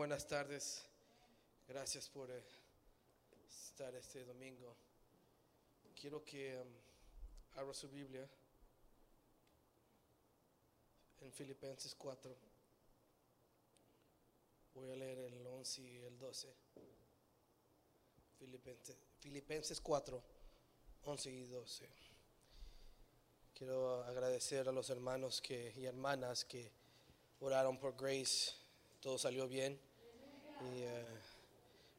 Buenas tardes. Gracias por eh, estar este domingo. Quiero que um, abra su Biblia en Filipenses 4. Voy a leer el 11 y el 12. Filipenses, Filipenses 4, 11 y 12. Quiero agradecer a los hermanos que, y hermanas que oraron por Grace. Todo salió bien. Y eh,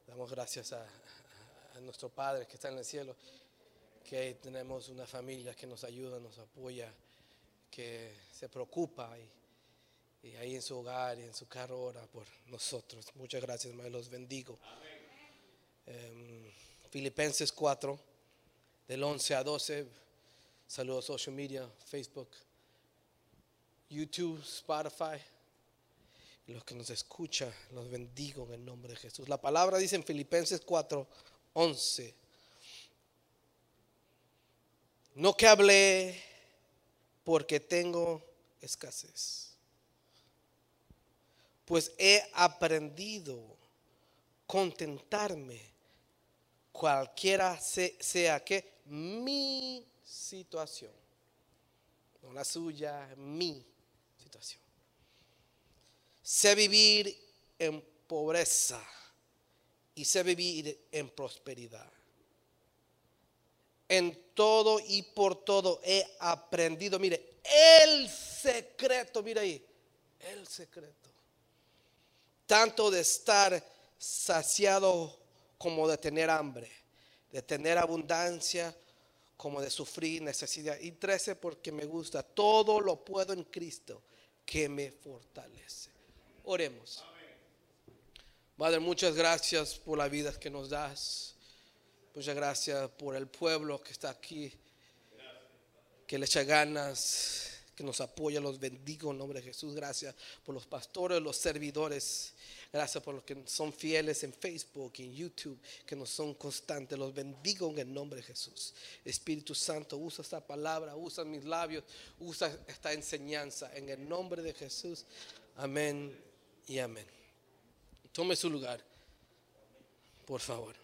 damos gracias a, nuestro Padre que está en el cielo, que tenemos una familia que nos ayuda, nos apoya, que se preocupa y, y ahí en su hogar y en su carro ora por nosotros. Muchas gracias, hermano, los bendigo. Em, Filipenses 4, del 11 a 12. Saludos social media, Facebook, YouTube, Spotify. Los que nos escuchan, los bendigo en el nombre de Jesús. La palabra dice en Filipenses 4, 11. No que hablé porque tengo escasez, pues he aprendido contentarme cualquiera se- sea que mi situación, no la suya, mi situación. Sé vivir en pobreza y sé vivir en prosperidad. En todo y por todo he aprendido. Mire, el secreto, mire ahí, el secreto. Tanto de estar saciado como de tener hambre, de tener abundancia como de sufrir necesidad. Y 13 porque me gusta, todo lo puedo en Cristo que me fortalece. Oremos. Padre, muchas gracias por la vida que nos das. Muchas gracias por el pueblo que está aquí, que le echa ganas, que nos apoya, los bendigo en nombre de Jesús. Gracias por los pastores, los servidores. Gracias por los que son fieles en Facebook, en YouTube, que nos son constantes. Los bendigo en el nombre de Jesús. Espíritu Santo, usa esta palabra, usa mis labios, usa esta enseñanza en el nombre de Jesús. Amén y amén. Tome su lugar, por favor.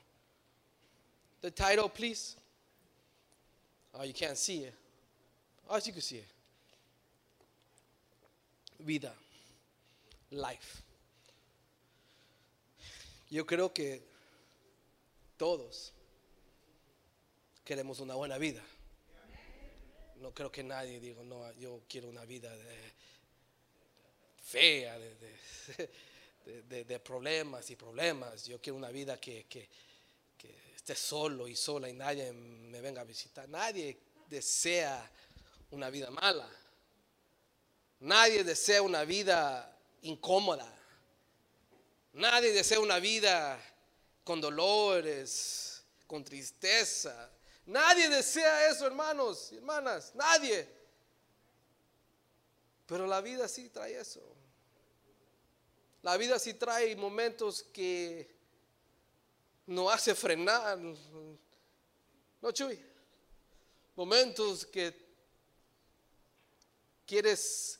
The title, please. Oh, you can't see it. Oh, you can see it. Vida. Life. Yo creo que todos queremos una buena vida. No creo que nadie diga, no, yo quiero una vida de- fea, de, problemas y problemas. Yo quiero una vida que, que- que esté solo y sola y nadie me venga a visitar. Nadie desea una vida mala. Nadie desea una vida incómoda. Nadie desea una vida con dolores, con tristeza. Nadie desea eso, hermanos y hermanas. Nadie. Pero la vida sí trae eso. La vida sí trae momentos que no hace frenar. No, Chuy. Momentos que quieres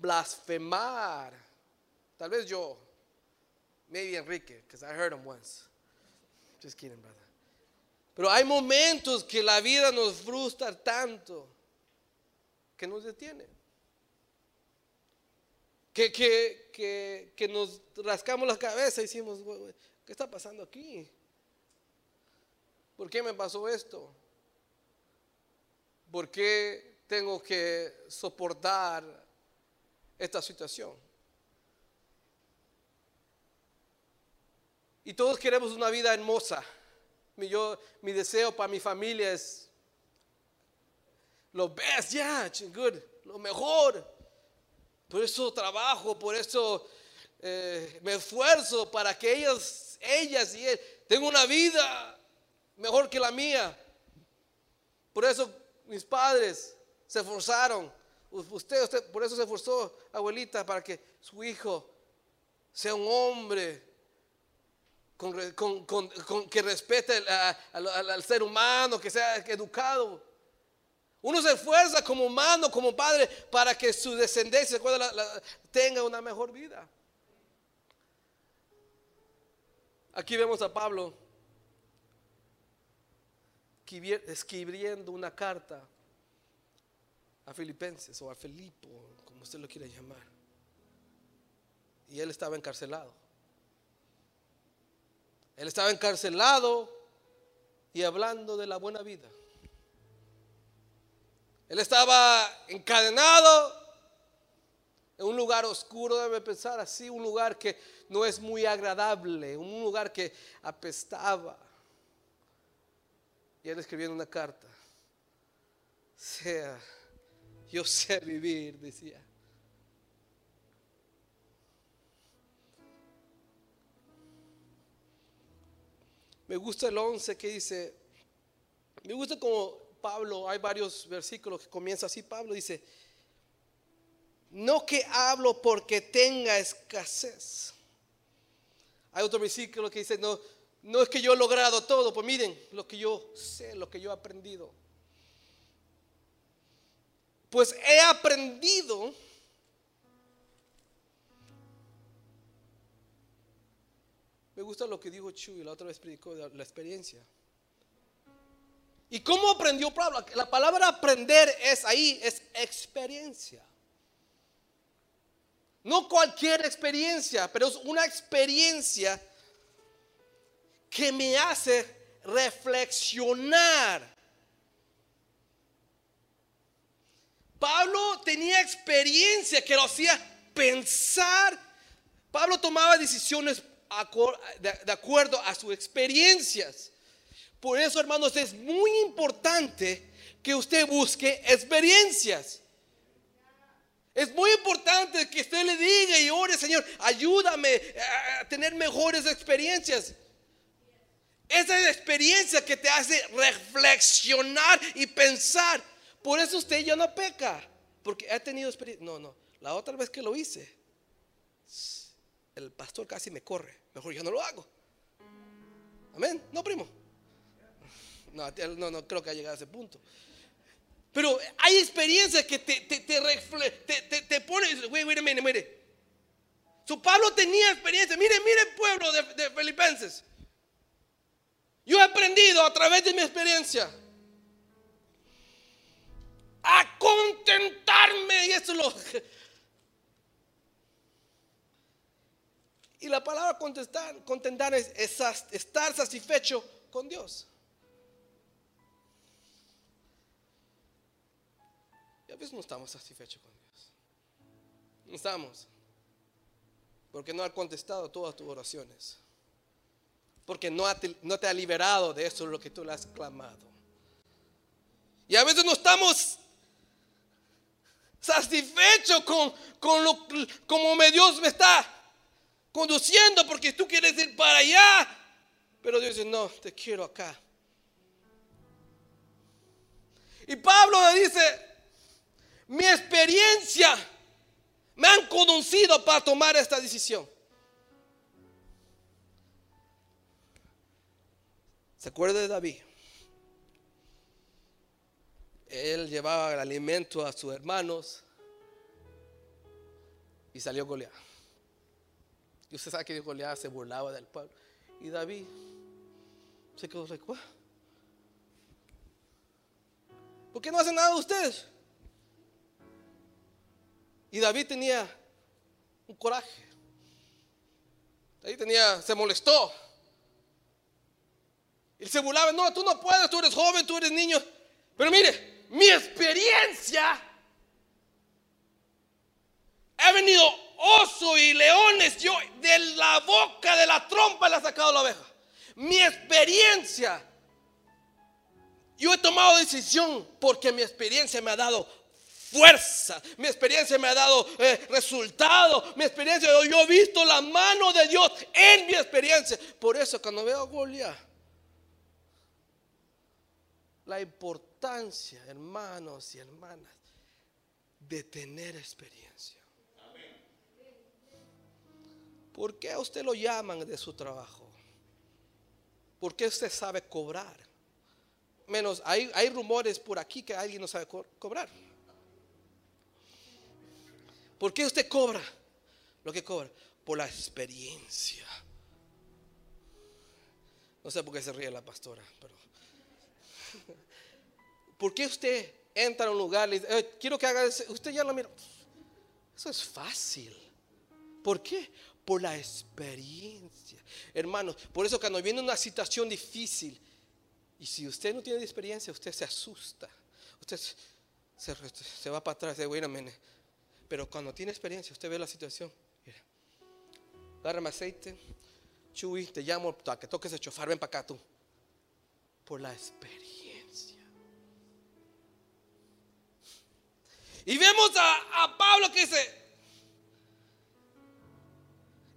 blasfemar. Tal vez yo. Maybe Enrique, because I heard him once. Just kidding, brother. Pero hay momentos que la vida nos frustra tanto que nos detiene. Que, que, que, que nos rascamos la cabeza y decimos, "Güey, güey, ¿qué está pasando aquí? ¿Por qué me pasó esto? ¿Por qué tengo que soportar esta situación? Y todos queremos una vida hermosa. Mi, yo, mi deseo para mi familia es lo best, yeah, good, lo mejor. Por eso trabajo, por eso eh, me esfuerzo para que ellas, ellas y él tengan una vida mejor que la mía. Por eso mis padres se esforzaron. Usted, usted, por eso se esforzó, abuelita, para que su hijo sea un hombre que respete al ser humano, que sea educado. Uno se esfuerza como humano, como padre, para que su descendencia tenga una mejor vida. Aquí vemos a Pablo escribiendo una carta a Filipenses o a Filipo, como usted lo quiera llamar. Y él estaba encarcelado. Él estaba encarcelado y hablando de la buena vida. Él estaba encadenado en un lugar oscuro, debe pensar así, un lugar que no es muy agradable, un lugar que apestaba. Y él escribiendo una carta. Sea, yo sé vivir, decía. Me gusta el 11 que dice, me gusta como Pablo, hay varios versículos que comienza así, Pablo dice, no que hablo porque tenga escasez. Hay otro versículo que dice, no, no es que yo he logrado todo, pues miren lo que yo sé, lo que yo he aprendido. Pues he aprendido Me gusta lo que dijo Chuy, la otra vez predicó la experiencia. ¿Y cómo aprendió Pablo? La palabra aprender es ahí, es experiencia. No cualquier experiencia, pero es una experiencia que me hace reflexionar. Pablo tenía experiencia que lo hacía pensar. Pablo tomaba decisiones de acuerdo a sus experiencias. Por eso, hermanos, es muy importante que usted busque experiencias. Es muy importante que usted le diga y ore, Señor, ayúdame a tener mejores experiencias. Esa es la experiencia que te hace reflexionar y pensar. Por eso usted ya no peca, porque ha tenido experiencia. No, no, la otra vez que lo hice, el pastor casi me corre. Mejor yo no lo hago. Amén. No, primo. No, no, no creo que ha llegado a ese punto. Pero hay experiencias que te, te, te, te, ponen. Mire, mire, mire. Su Pablo tenía experiencia. Mire, mire, pueblo de, de Filipenses. Yo he aprendido a través de mi experiencia a contentarme. Y eso lo Y la palabra contestar, contentar es, estar satisfecho con Dios. Y a veces no estamos satisfechos con Dios. No estamos. Porque no ha contestado todas tus oraciones. Porque no, no te ha liberado de eso lo que tú le has clamado. Y a veces no estamos satisfechos con, con lo como Dios me está conduciendo porque tú quieres ir para allá. Pero Dios dice, no, te quiero acá. Y Pablo le dice, mi experiencia me han conducido para tomar esta decisión. ¿Se acuerda de David? Él llevaba el alimento a sus hermanos y salió Goliat. Y usted sabe que Goliat se burlaba del pueblo. Y David se quedó recuerdo. ¿Por qué no hacen nada ustedes? Y David tenía un coraje. David tenía, se molestó. Y se burlaba, no, tú no puedes, tú eres joven, tú eres niño. Pero mire, mi experiencia he venido oso y leones, yo de la boca de la trompa le he sacado la oveja. Mi experiencia, yo he tomado decisión porque mi experiencia me ha dado fuerza, mi experiencia me ha dado eh, resultado, mi experiencia, yo he visto la mano de Dios en mi experiencia. Por eso cuando veo a Goliat, la importancia, hermanos y hermanas, de tener experiencia. ¿Por qué usted lo llaman de su trabajo? ¿Por qué usted sabe cobrar? Menos, hay, hay rumores por aquí que alguien no sabe cobrar. ¿Por qué usted cobra lo que cobra? Por la experiencia. No sé por qué se ríe la pastora, pero. ¿Por qué usted entra a un lugar y dice, "Eh, quiero que haga eso"? Usted ya lo mira. Eso es fácil. ¿Por qué? Por la experiencia. Hermanos, por eso cuando viene una situación difícil, y si usted no tiene experiencia, usted se asusta. Usted se, va para atrás, dice, wait a minute. Pero cuando tiene experiencia, usted ve la situación. Mira, agárrame aceite. Chuy, te llamo para que toques el chofar, ven para acá tú. Por la experiencia. Y vemos a, a Pablo que dice,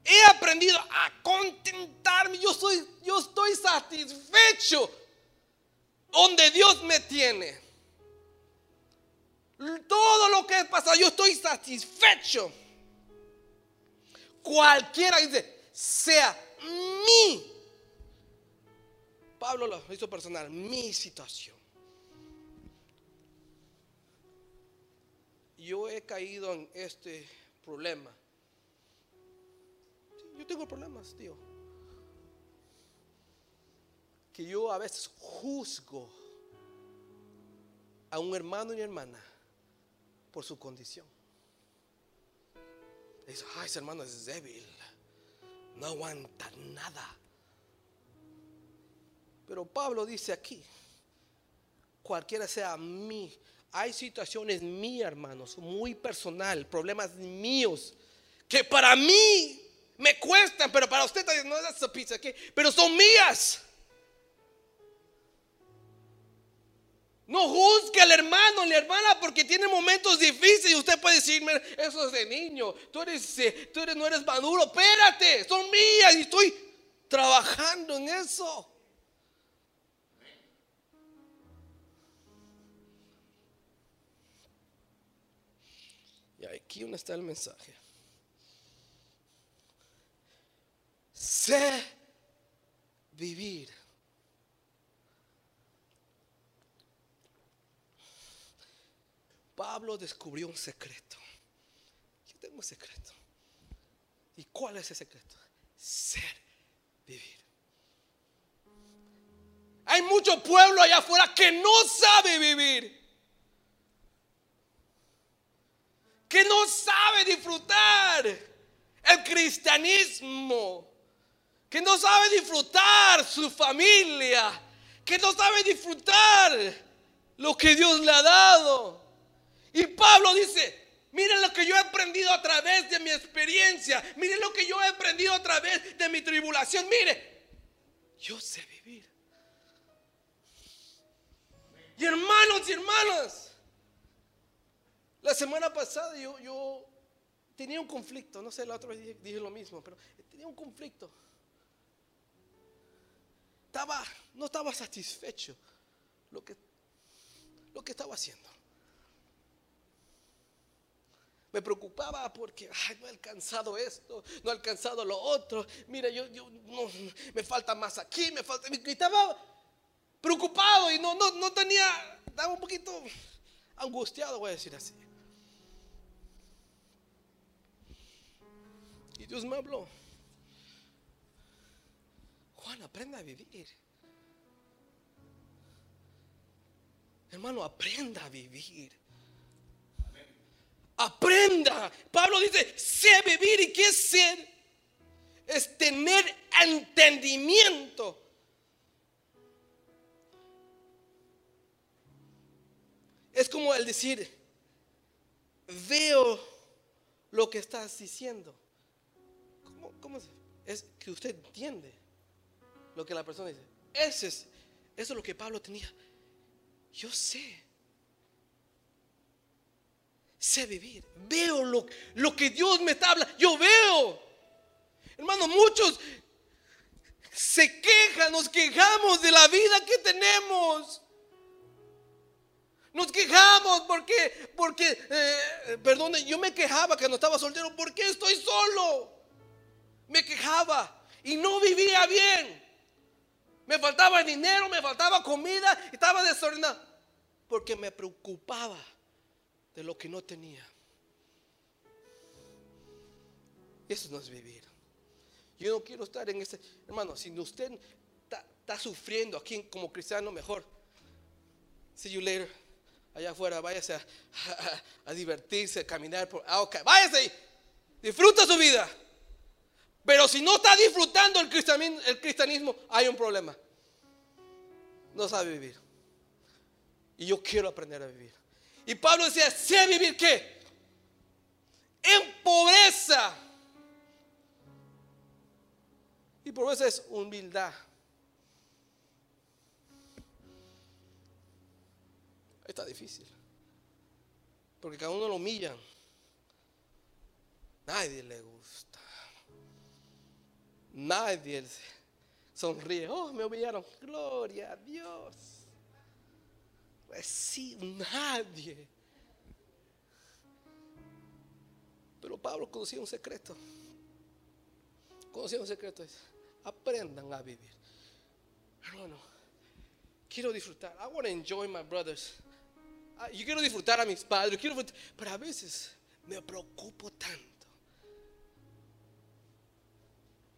he aprendido a contentarme, yo, soy, yo estoy satisfecho donde Dios me tiene. Todo lo que pasa, yo estoy satisfecho. Cualquiera dice, sea mi. Pablo lo hizo personal, mi situación. Yo he caído en este problema. Yo tengo problemas, tío. Que yo a veces juzgo a un hermano y hermana por su condición. Dice, ay, ese hermano es débil, no aguanta nada. Pero Pablo dice aquí, cualquiera sea mí, hay situaciones mías, hermanos, muy personal, problemas míos, que para mí me cuestan, pero para usted no es esa pizza aquí, pero son mías. No juzgue al hermano, la hermana, porque tiene momentos difíciles usted puede decirme, eso es de niño, tú eres, eh, tú eres, no eres maduro, espérate, son mías y estoy trabajando en eso. Y aquí donde está el mensaje. Sé vivir. Pablo descubrió un secreto. Yo tengo un secreto. ¿Y cuál es ese secreto? Ser vivir. Hay mucho pueblo allá afuera que no sabe vivir. Que no sabe disfrutar el cristianismo. Que no sabe disfrutar su familia. Que no sabe disfrutar lo que Dios le ha dado. Y Pablo dice, miren lo que yo he aprendido a través de mi experiencia. Miren lo que yo he aprendido a través de mi tribulación. Mire, yo sé vivir. Y hermanos y hermanas, la semana pasada yo, tenía un conflicto. No sé, la otra vez dije, dije lo mismo, pero tenía un conflicto. Estaba, no estaba satisfecho lo que, lo que estaba haciendo. Me preocupaba porque ay, no he alcanzado esto, no he alcanzado lo otro. Mira, yo, yo no, me falta más aquí, me falta. Y estaba preocupado y no, no, no tenía, estaba un poquito angustiado, voy a decir así. Y Dios me habló. Juan, aprenda a vivir. Hermano, aprenda a vivir. Aprenda. Pablo dice, sé vivir. ¿Y qué es ser? Es tener entendimiento. Es como el decir, veo lo que estás diciendo. ¿Cómo, es? es que usted entiende lo que la persona dice. Ese es, eso es lo que Pablo tenía. Yo sé sé vivir. Veo lo, lo que Dios me está hablando. Yo veo. Hermano, muchos se quejan, nos quejamos de la vida que tenemos. Nos quejamos porque, porque, eh, perdone, yo me quejaba que no estaba soltero. ¿Por qué estoy solo? Me quejaba y no vivía bien. Me faltaba dinero, me faltaba comida, estaba desordenado. Porque me preocupaba de lo que no tenía. Eso no es vivir. Yo no quiero estar en ese, hermano, si usted está sufriendo aquí como cristiano, mejor. See you later. Allá afuera, váyase a, divertirse, a caminar por. Ah, váyase ahí. Disfruta su vida. Pero si no está disfrutando el cristianismo, el cristianismo, hay un problema. No sabe vivir. Y yo quiero aprender a vivir. Y Pablo decía, sé vivir qué? En pobreza. Y pobreza es humildad. Está difícil. Porque cada uno lo humillan. Nadie le gusta. Nadie sonríe. Oh, me humillaron. Gloria a Dios. Sí, nadie. Pero Pablo conocía un secreto. Conocía un secreto. Aprendan a vivir. Hermano, quiero disfrutar. I want to enjoy my brothers. Ah, yo quiero disfrutar a mis padres. Quiero, pero a veces me preocupo tanto.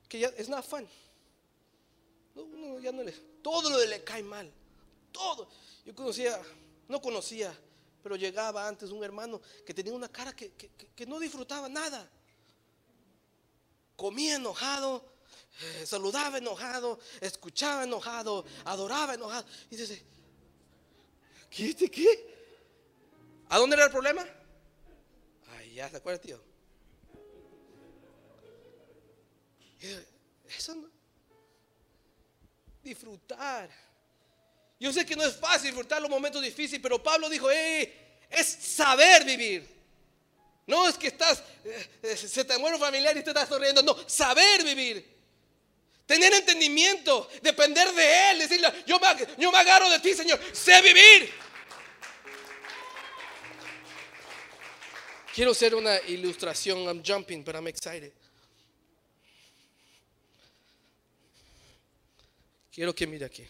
Que ya es not fun. No, ya no le, todo lo le cae mal. Todo. Yo conocía, no conocía, pero llegaba antes un hermano que tenía una cara que, no disfrutaba nada. Comía enojado, eh, saludaba enojado, escuchaba enojado, adoraba enojado. Y dice, ¿qué? ¿Qué? ¿A dónde era el problema? Ay, ya se acuerda, tío. Eso no. Disfrutar yo sé que no es fácil disfrutar los momentos difíciles, pero Pablo dijo, es saber vivir. No es que estás, eh, eh, se te muere un familiar y te estás sonriendo. No, saber vivir. Tener entendimiento, depender de Él, decirle, yo me, yo me agarro de ti, Señor, sé vivir. Quiero hacer una ilustración. I'm jumping, but I'm excited. Quiero que mire aquí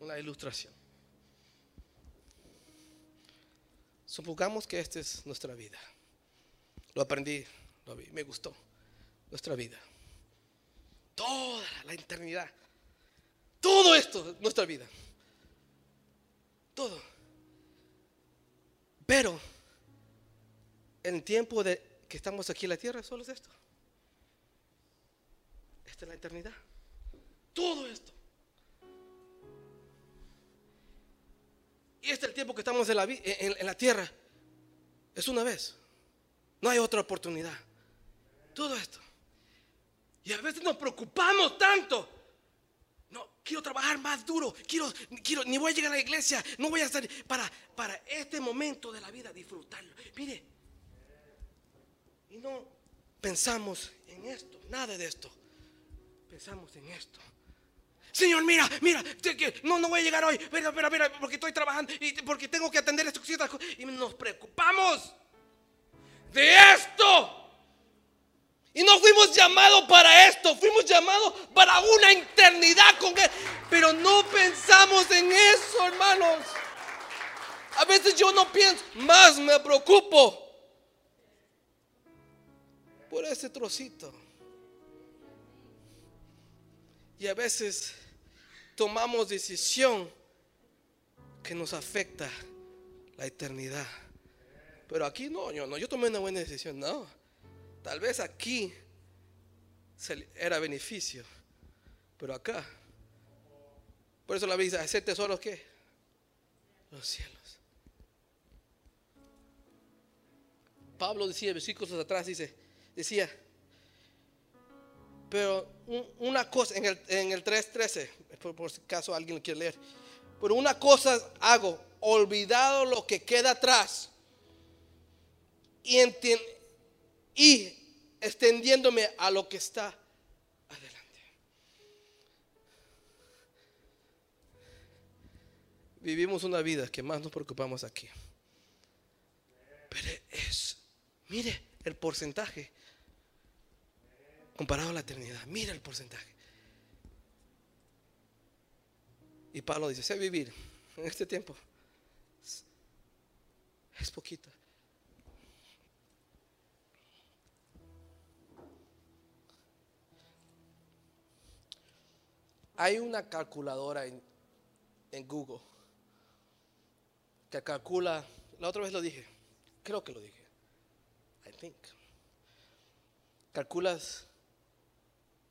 una ilustración. Supongamos que esta es nuestra vida. Lo aprendí, lo vi, me gustó. Nuestra vida. Toda la eternidad. Todo esto es nuestra vida. Todo. Pero en tiempo de que estamos aquí en la tierra, solo es esto. Esta es la eternidad. Todo esto. Y este es el tiempo que estamos en la, en, la tierra. Es una vez. No hay otra oportunidad. Todo esto. Y a veces nos preocupamos tanto. No, quiero trabajar más duro. Quiero, quiero, ni voy a llegar a la iglesia. No voy a estar para, para este momento de la vida disfrutarlo. Mire. Y no pensamos en esto, nada de esto. Pensamos en esto. Señor, mira, mira, no, no voy a llegar hoy, mira, mira, mira, porque estoy trabajando y porque tengo que atender estas cositas. Y nos preocupamos de esto. Y no fuimos llamados para esto, fuimos llamados para una eternidad con Él. Pero no pensamos en eso, hermanos. A veces yo no pienso, más me preocupo por ese trocito. Y a veces tomamos decisión que nos afecta la eternidad. Pero aquí no, yo no, yo tomé una buena decisión, no. Tal vez aquí era beneficio, pero acá. Por eso la Biblia dice, ¿hacer tesoros qué? Los cielos. Pablo decía, versículos atrás, dice, decía, pero una cosa, en el, en el 3.13, por, si acaso alguien lo quiere leer. Pero una cosa hago, olvidado lo que queda atrás y, y extendiéndome a lo que está adelante. Vivimos una vida que más nos preocupamos aquí. Pero es, mire el porcentaje comparado a la eternidad. Mira el porcentaje. Y Pablo dice, sé vivir en este tiempo. Es poquito. Hay una calculadora en, en Google que calcula, la otra vez lo dije, creo que lo dije, I think. Calculas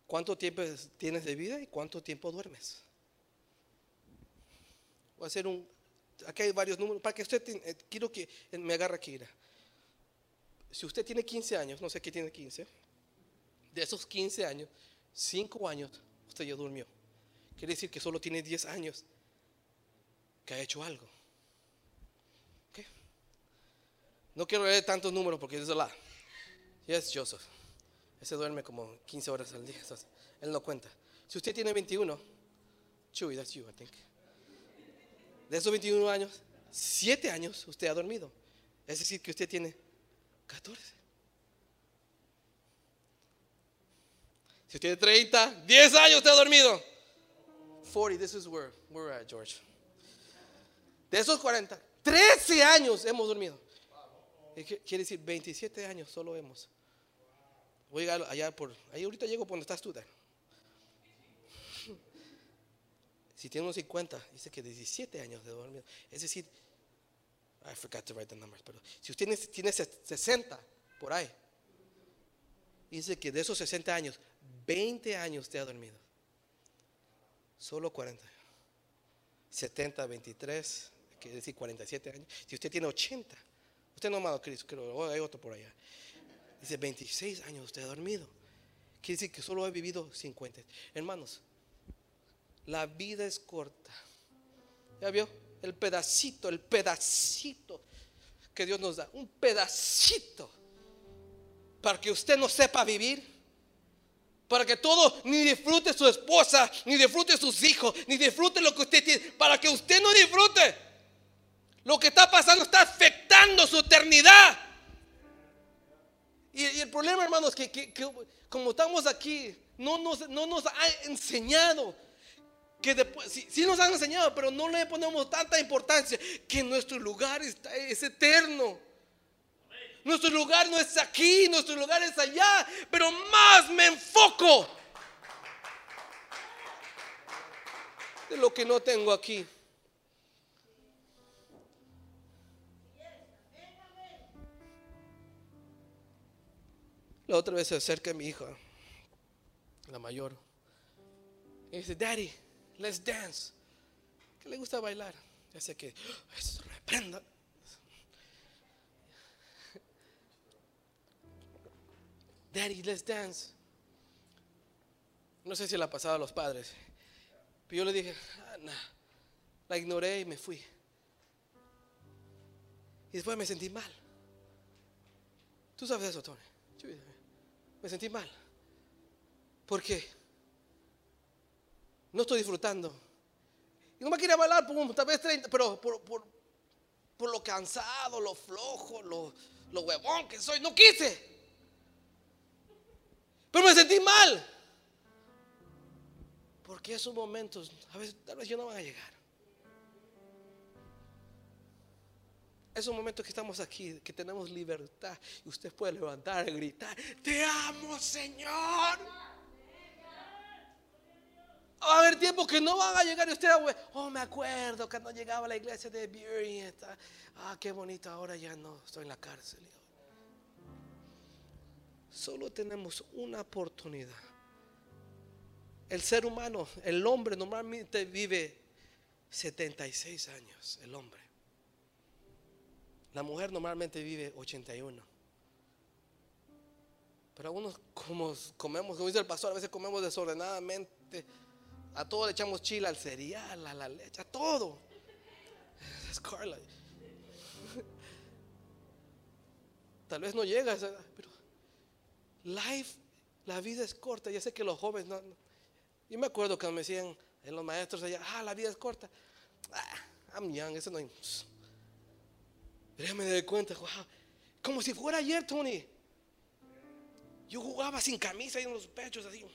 cuánto tiempo es- tienes de vida y cuánto tiempo duermes. Voy a hacer un, aquí hay varios números, para que usted, eh, quiero que eh, me agarre aquí. Si usted tiene 15 años, no sé qué tiene 15, de esos 15 años, 5 años usted ya durmió. Quiere decir que solo tiene 10 años que ha hecho algo. ¿Ok? No quiero leer tantos números porque es la. Yes, Joseph. Ese duerme como 15 horas al día. entonces, él no cuenta. Si usted tiene 21, Chewy, that's you, I think. De esos 21 años, 7 años usted ha dormido. Es decir, que usted tiene 14. Si usted tiene 30, 10 años usted ha dormido. 40, this is where we're at, George. De esos 40, 13 años hemos dormido. Qu- Quiere decir 27 años solo hemos. Voy a allá por. Ahí ahorita llego por donde estás tú, Dan. Si tiene unos 50, dice que 17 años de dormido. Es decir, I forgot to write the numbers, pero si usted tiene, tiene ses- 60 por ahí, dice que de esos 60 años, 20 años usted ha dormido. Solo 40. 70, 23, quiere decir 47 años. Si usted tiene 80, usted no amado Cristo, creo, hay otro por allá. Dice 26 años usted ha dormido. Quiere decir que solo ha vivido 50. Hermanos, la vida es corta. ¿Ya vio? El pedacito, el pedacito que Dios nos da. Un pedacito. Para que usted no sepa vivir. Para que todo, ni disfrute su esposa, ni disfrute sus hijos, ni disfrute lo que usted tiene. Para que usted no disfrute. Lo que está pasando está afectando su eternidad. Y, el problema, hermanos, que, que- como estamos aquí, no nos, no nos ha enseñado que después, sí, nos han enseñado, pero no le ponemos tanta importancia que nuestro lugar es eterno. Nuestro lugar no es aquí, nuestro lugar es allá, pero más me enfoco de lo que no tengo aquí. La otra vez se acerca mi hija, la mayor, y dice, Daddy, let's dance. Que le gusta bailar. Ya sé que, eso reprenda. Daddy, let's dance. No sé si la pasaba a los padres. Pero yo le dije, ah. La ignoré y me fui. Y después me sentí mal. Tú sabes eso, Tony. Me sentí mal. ¿Por qué? No estoy disfrutando. Y no me quería bailar un- tal vez 30, pero por, por, por lo cansado, lo flojo, lo, lo huevón que soy. No quise. Pero me sentí mal. Porque esos momentos, a veces, tal vez yo no van a llegar. Esos momentos que estamos aquí, que tenemos libertad, y usted puede levantar y gritar, te amo Señor. Va a haber tiempos que no van a llegar y usted, oh, me acuerdo cuando llegaba a la iglesia de Bury, ah, qué bonito, ahora ya no, estoy en la cárcel. Solo tenemos una oportunidad. El ser humano, el hombre normalmente vive 76 años, el hombre. La mujer normalmente vive 81. Pero algunos como comemos, como dice el pastor, a veces comemos desordenadamente. A todo le echamos chile, al cereal, a la leche, a todo. Es. Tal vez no llega pero life, la vida es corta. Ya sé que los jóvenes no. no. Yo me acuerdo que me decían en los maestros allá, ah, la vida es corta. Ah, I'm young, eso no. Pero ya me di cuenta, wow, como si fuera ayer, Tony. Yo jugaba sin camisa y en los pechos así.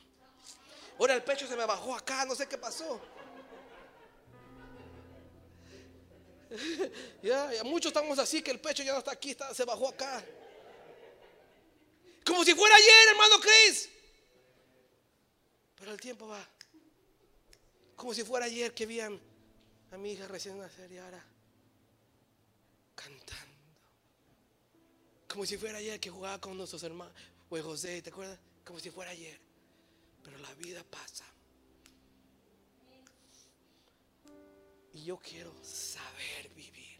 Ahora el pecho se me bajó acá, no sé qué pasó. Ya, muchos estamos así que el pecho ya no está aquí, se bajó acá. Como si fuera ayer, hermano Chris. Pero el tiempo va. Como si fuera ayer que vi a mi hija recién nacer y ahora cantando. Como si fuera ayer que jugaba con nuestros hermanos. Pues José, ¿te acuerdas? Como si fuera ayer. Pero la vida pasa. Y yo quiero saber vivir.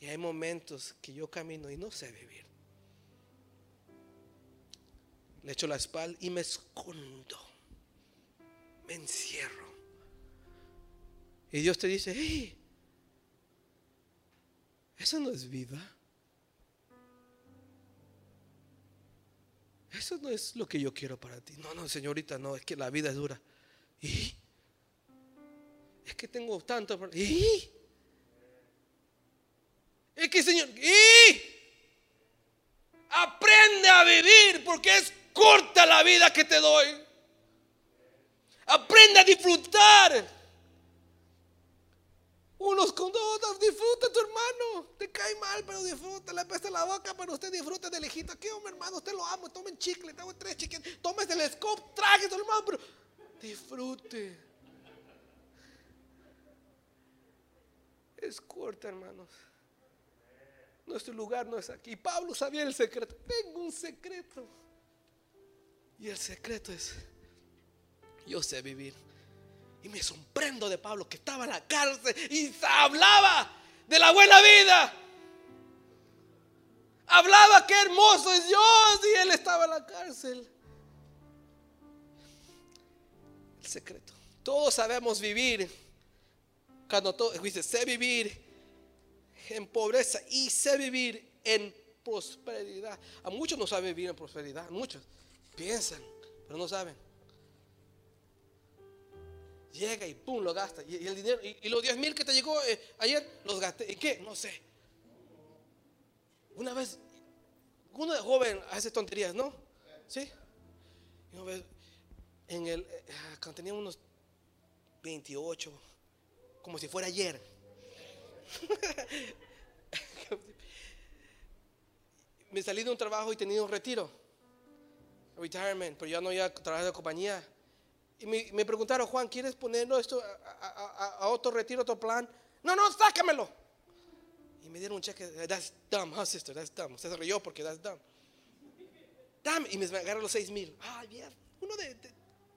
Y hay momentos que yo camino y no sé vivir. Le echo la espalda y me escondo. Me encierro. Y Dios te dice, hey, eso no es vida. Eso no es lo que yo quiero para ti. No, no, señorita, no, es que la vida es dura. ¿Y? Es que tengo tanto. ¿Y? Es que, Señor, ¿y? Aprende a vivir porque es corta la vida que te doy. Aprende a disfrutar. Unos con otros, disfruta tu hermano. Te cae mal, pero disfruta. Le pesa la boca, pero usted disfruta de lejito. Aquí, hombre, hermano, usted lo amo. Tomen chicle, tengo tres chicles. Tómese el scope, trague tu hermano, pero disfrute. Es corta, hermanos. Nuestro lugar no es aquí. Pablo sabía el secreto. Tengo un secreto. Y el secreto es, yo sé vivir. Y me sorprendo de Pablo que estaba en la cárcel y hablaba de la buena vida. Hablaba qué hermoso es Dios y él estaba en la cárcel. El secreto. Todos sabemos vivir. Cuando todo, dice, sé vivir en pobreza y sé vivir en prosperidad. A muchos no saben vivir en prosperidad. Muchos piensan, pero no saben. Llega y pum, lo gasta. Y, el dinero, y, los 10 mil que te llegó eh, ayer, los gasté. ¿Y qué? No sé. Una vez, uno de joven hace tonterías, ¿no? ¿Sí? una vez, en el, eh, cuando tenía unos 28, como si fuera ayer. Me salí de un trabajo y tenía un retiro retirement, pero ya no iba a trabajar de compañía. Y me, preguntaron, Juan, ¿quieres ponerlo esto a, otro retiro, otro plan? No, no, sácamelo. Y me dieron un cheque, that's dumb, huh, sister, that's dumb. Usted se rió porque that's dumb. Damn, y me agarraron los seis mil. Ah, bien. Uno de,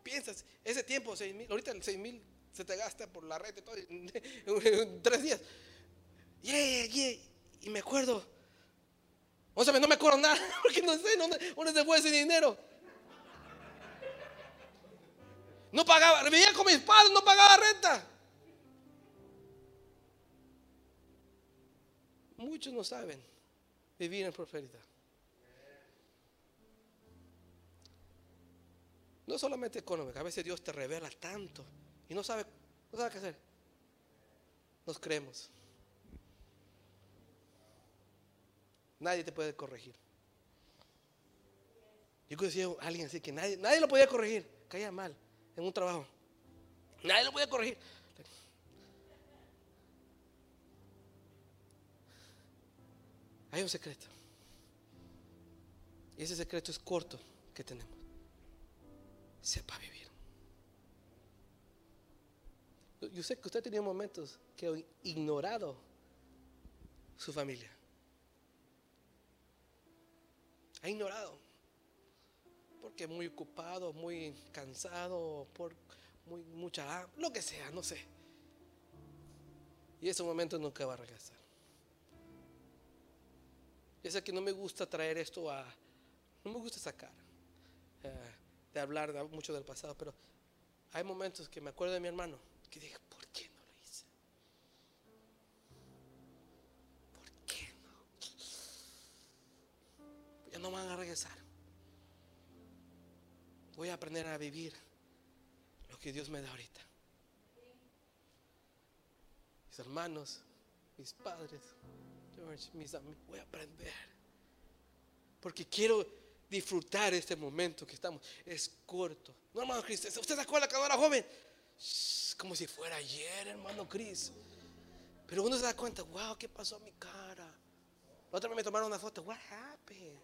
piensas, ese tiempo, seis mil, ahorita el seis mil se te gasta por la red y todo, en tres días. Yeah, yeah. Y me acuerdo, o sea, no me acuerdo nada, porque no sé dónde, se fue ese dinero. No pagaba, vivía con mis padres, no pagaba renta. Muchos no saben vivir en prosperidad. No solamente económica, a veces Dios te revela tanto y no sabe, no sabe qué hacer. Nos creemos. Nadie te puede corregir. Yo conocí a alguien así que nadie, nadie lo podía corregir. Caía mal en un trabajo. Nadie lo podía corregir. Hay un secreto. Y ese secreto es corto que tenemos. Sepa vivir. Yo sé que usted tenía momentos que ha ignorado su familia. Ha ignorado porque muy ocupado, muy cansado, por muy, mucha lo que sea, no sé. Y ese momento nunca va a regresar. Es que no me gusta traer esto a, no me gusta sacar, eh, de hablar mucho del pasado, pero hay momentos que me acuerdo de mi hermano que dije, ¿por qué no lo hice? ¿Por qué no? Ya no van a regresar voy a aprender a vivir lo que Dios me da ahorita. Mis hermanos, mis padres, mis amigos, voy a aprender. Porque quiero disfrutar este momento que estamos. Es corto. No, hermano Cris, ¿usted se acuerda cuando era joven? como si fuera ayer, hermano Cris. Pero uno se da cuenta, wow, ¿qué pasó a mi cara? La otra vez me tomaron una foto, what happened?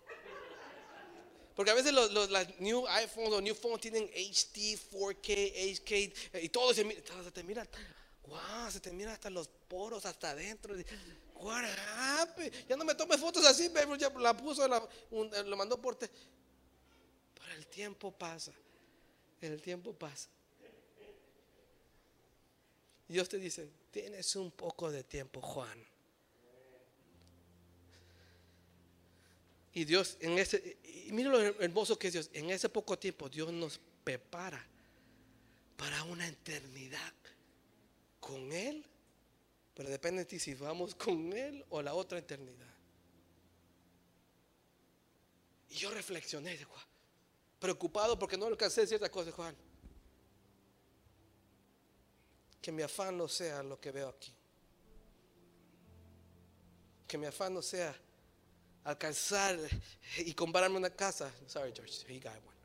Porque a veces los, los new iPhones o new phones tienen HD, 4K, 8K eh, y todo se mira, se te mira, wow, se te mira hasta los poros hasta adentro. What happened? Ya no me tomes fotos así, pero ya la puso, la, un- lo mandó por te. Pero el tiempo pasa, el tiempo pasa. Dios te dice, tienes un poco de tiempo, Juan. Y Dios, en ese, y mira lo hermoso que es Dios, en ese poco tiempo Dios nos prepara para una eternidad con Él. Pero depende de ti si vamos con Él o la otra eternidad. Y yo reflexioné, "Guau", preocupado porque no alcancé ciertas cosas, Juan. Que mi afán no sea lo que veo aquí. Que mi afán no sea alcanzar y comprarme una casa. Sorry, George, he got one.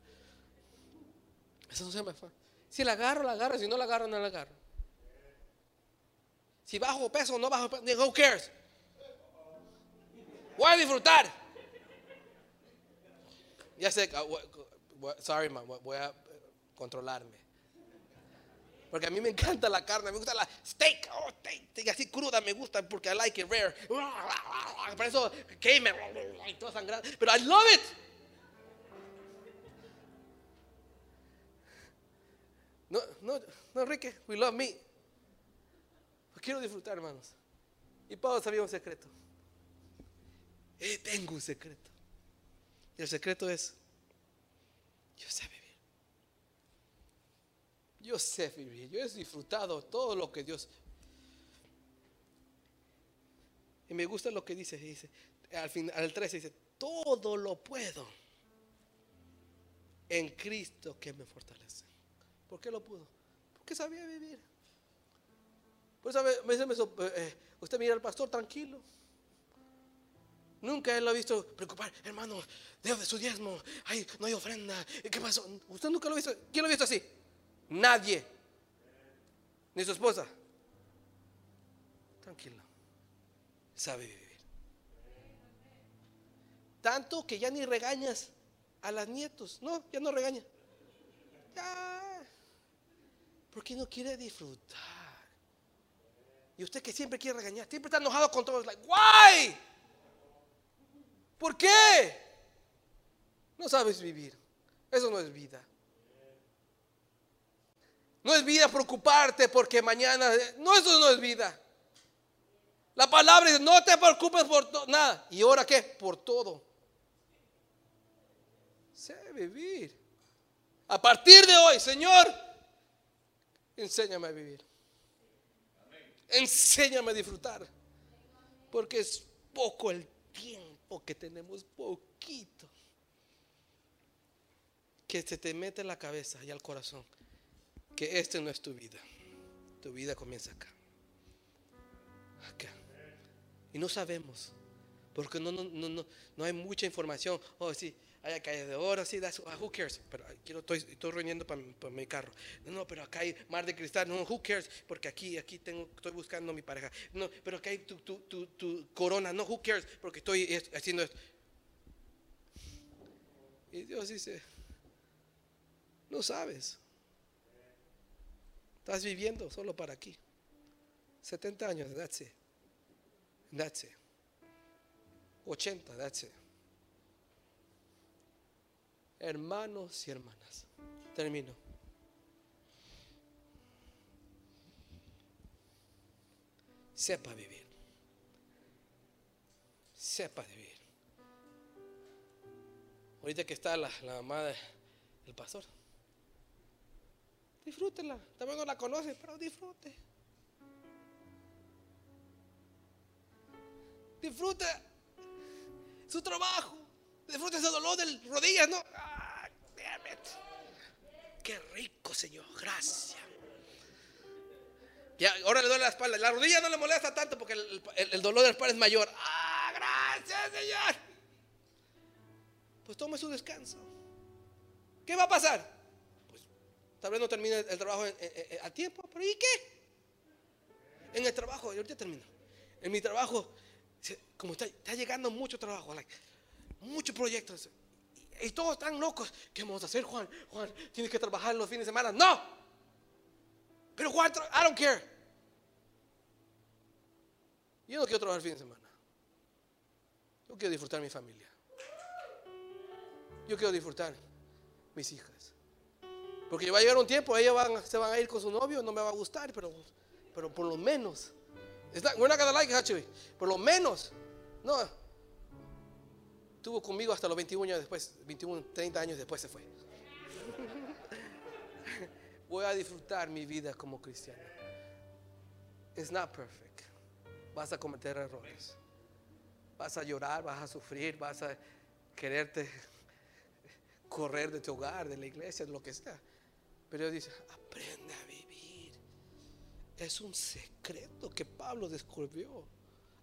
Eso no se me afán. Si la agarro, la agarro. Si no la agarro, no la agarro. Si bajo peso o no bajo peso, who cares? Voy a disfrutar. Ya sé, ah, sorry, man, voy- a controlarme. Porque a mí me encanta la carne, me gusta la steak, oh, steak, así cruda me gusta porque I like it rare. Por eso queme y todo sangrado. Pero I love it. No, no, no, Enrique, we love me. Quiero disfrutar, hermanos. Y Pablo sabía un secreto. Tengo un secreto. Y el secreto es, yo sé. Yo sé vivir. Yo he disfrutado todo lo que Dios. Y me gusta lo que dice. Dice al final, al 13 dice, todo lo puedo en Cristo que me fortalece. ¿Por qué lo pudo? Porque sabía vivir. A veces me sor- eh, usted mira al pastor tranquilo. Nunca él lo ha visto preocupar, hermano, debe su diezmo, ay, no hay ofrenda, ¿qué pasó? Usted nunca lo ha visto, ¿quién lo ha visto así? Nadie, ni su esposa. Tranquilo, sabe vivir. Tanto que ya ni regañas a las nietos, no, ya no regaña. Porque no quiere disfrutar. Y usted que siempre quiere regañar, siempre está enojado con todos. Like, why? ¿Por qué? No sabes vivir. Eso no es vida. No es vida preocuparte porque mañana. No, eso no es vida. La palabra dice: No te preocupes por nada. ¿Y ahora qué? Por todo. Sé vivir. A partir de hoy, Señor, enséñame a vivir. Enséñame a disfrutar. Porque es poco el tiempo que tenemos, poquito. Que se te mete en la cabeza y al corazón que este no es tu vida. Tu vida comienza acá. Acá. Y no sabemos. Porque no, no, no, no, hay mucha información. Oh, sí, hay calle de oro, sí, that's, ah, who cares? Pero quiero, estoy, estoy reuniendo para mi carro. No, no, pero acá hay mar de cristal. No, who cares? Porque aquí, aquí tengo, estoy buscando a mi pareja. No, pero acá hay tu, tu, tu, tu corona. No, who cares? Porque estoy es- haciendo esto. Y Dios dice, no sabes. Estás viviendo solo para aquí. 70 años, that's it. That's it. 80, that's. Hermanos y hermanas. Termino. Sepa vivir. Sepa vivir. Ahorita que está la, la mamá de- del pastor. Disfrútela. También no la conoce, pero disfrute. Disfrute su trabajo. Disfrute ese dolor del rodillas, ¿no? Ah, damn it. Qué rico, Señor. Gracias. Ya, ahora le duele la espalda. La rodilla no le molesta tanto porque el dolor de la espalda es mayor. Ah, gracias, Señor. Pues tome su descanso. ¿Qué va a pasar? Tal vez no termine el trabajo en- a tiempo, pero ¿y qué? En el trabajo, y ahorita termino. En mi trabajo, como está, está llegando mucho trabajo, muchos proyectos. Y todos están locos. ¿Qué vamos a hacer, Juan? Juan, tienes que trabajar los fines de semana. No. Pero Juan, I don't care. Yo no quiero trabajar el fin de semana. Yo quiero disfrutar mi familia. Yo quiero disfrutar mis hijas. Porque va a llegar un tiempo, ellas van, se van a ir con su novio, no me va a gustar, pero, pero por lo menos. like actually. Por lo menos. No. Estuvo conmigo hasta los 21 años después, 21, 30 años después se fue. Voy a disfrutar mi vida como cristiano. It's not perfect. Vas a cometer errores. Vas a llorar, vas a sufrir, vas a quererte correr de tu hogar, de la iglesia, de lo que sea. Pero Dios dice, aprende a vivir. Es un secreto que Pablo descubrió.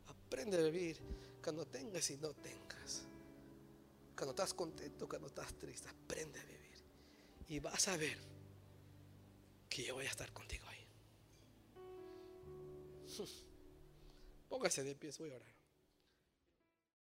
Aprende a vivir cuando tengas y no tengas. Cuando estás contento, cuando estás triste, aprende a vivir. Y vas a ver que yo voy a estar contigo ahí. Póngase de pie, voy a orar.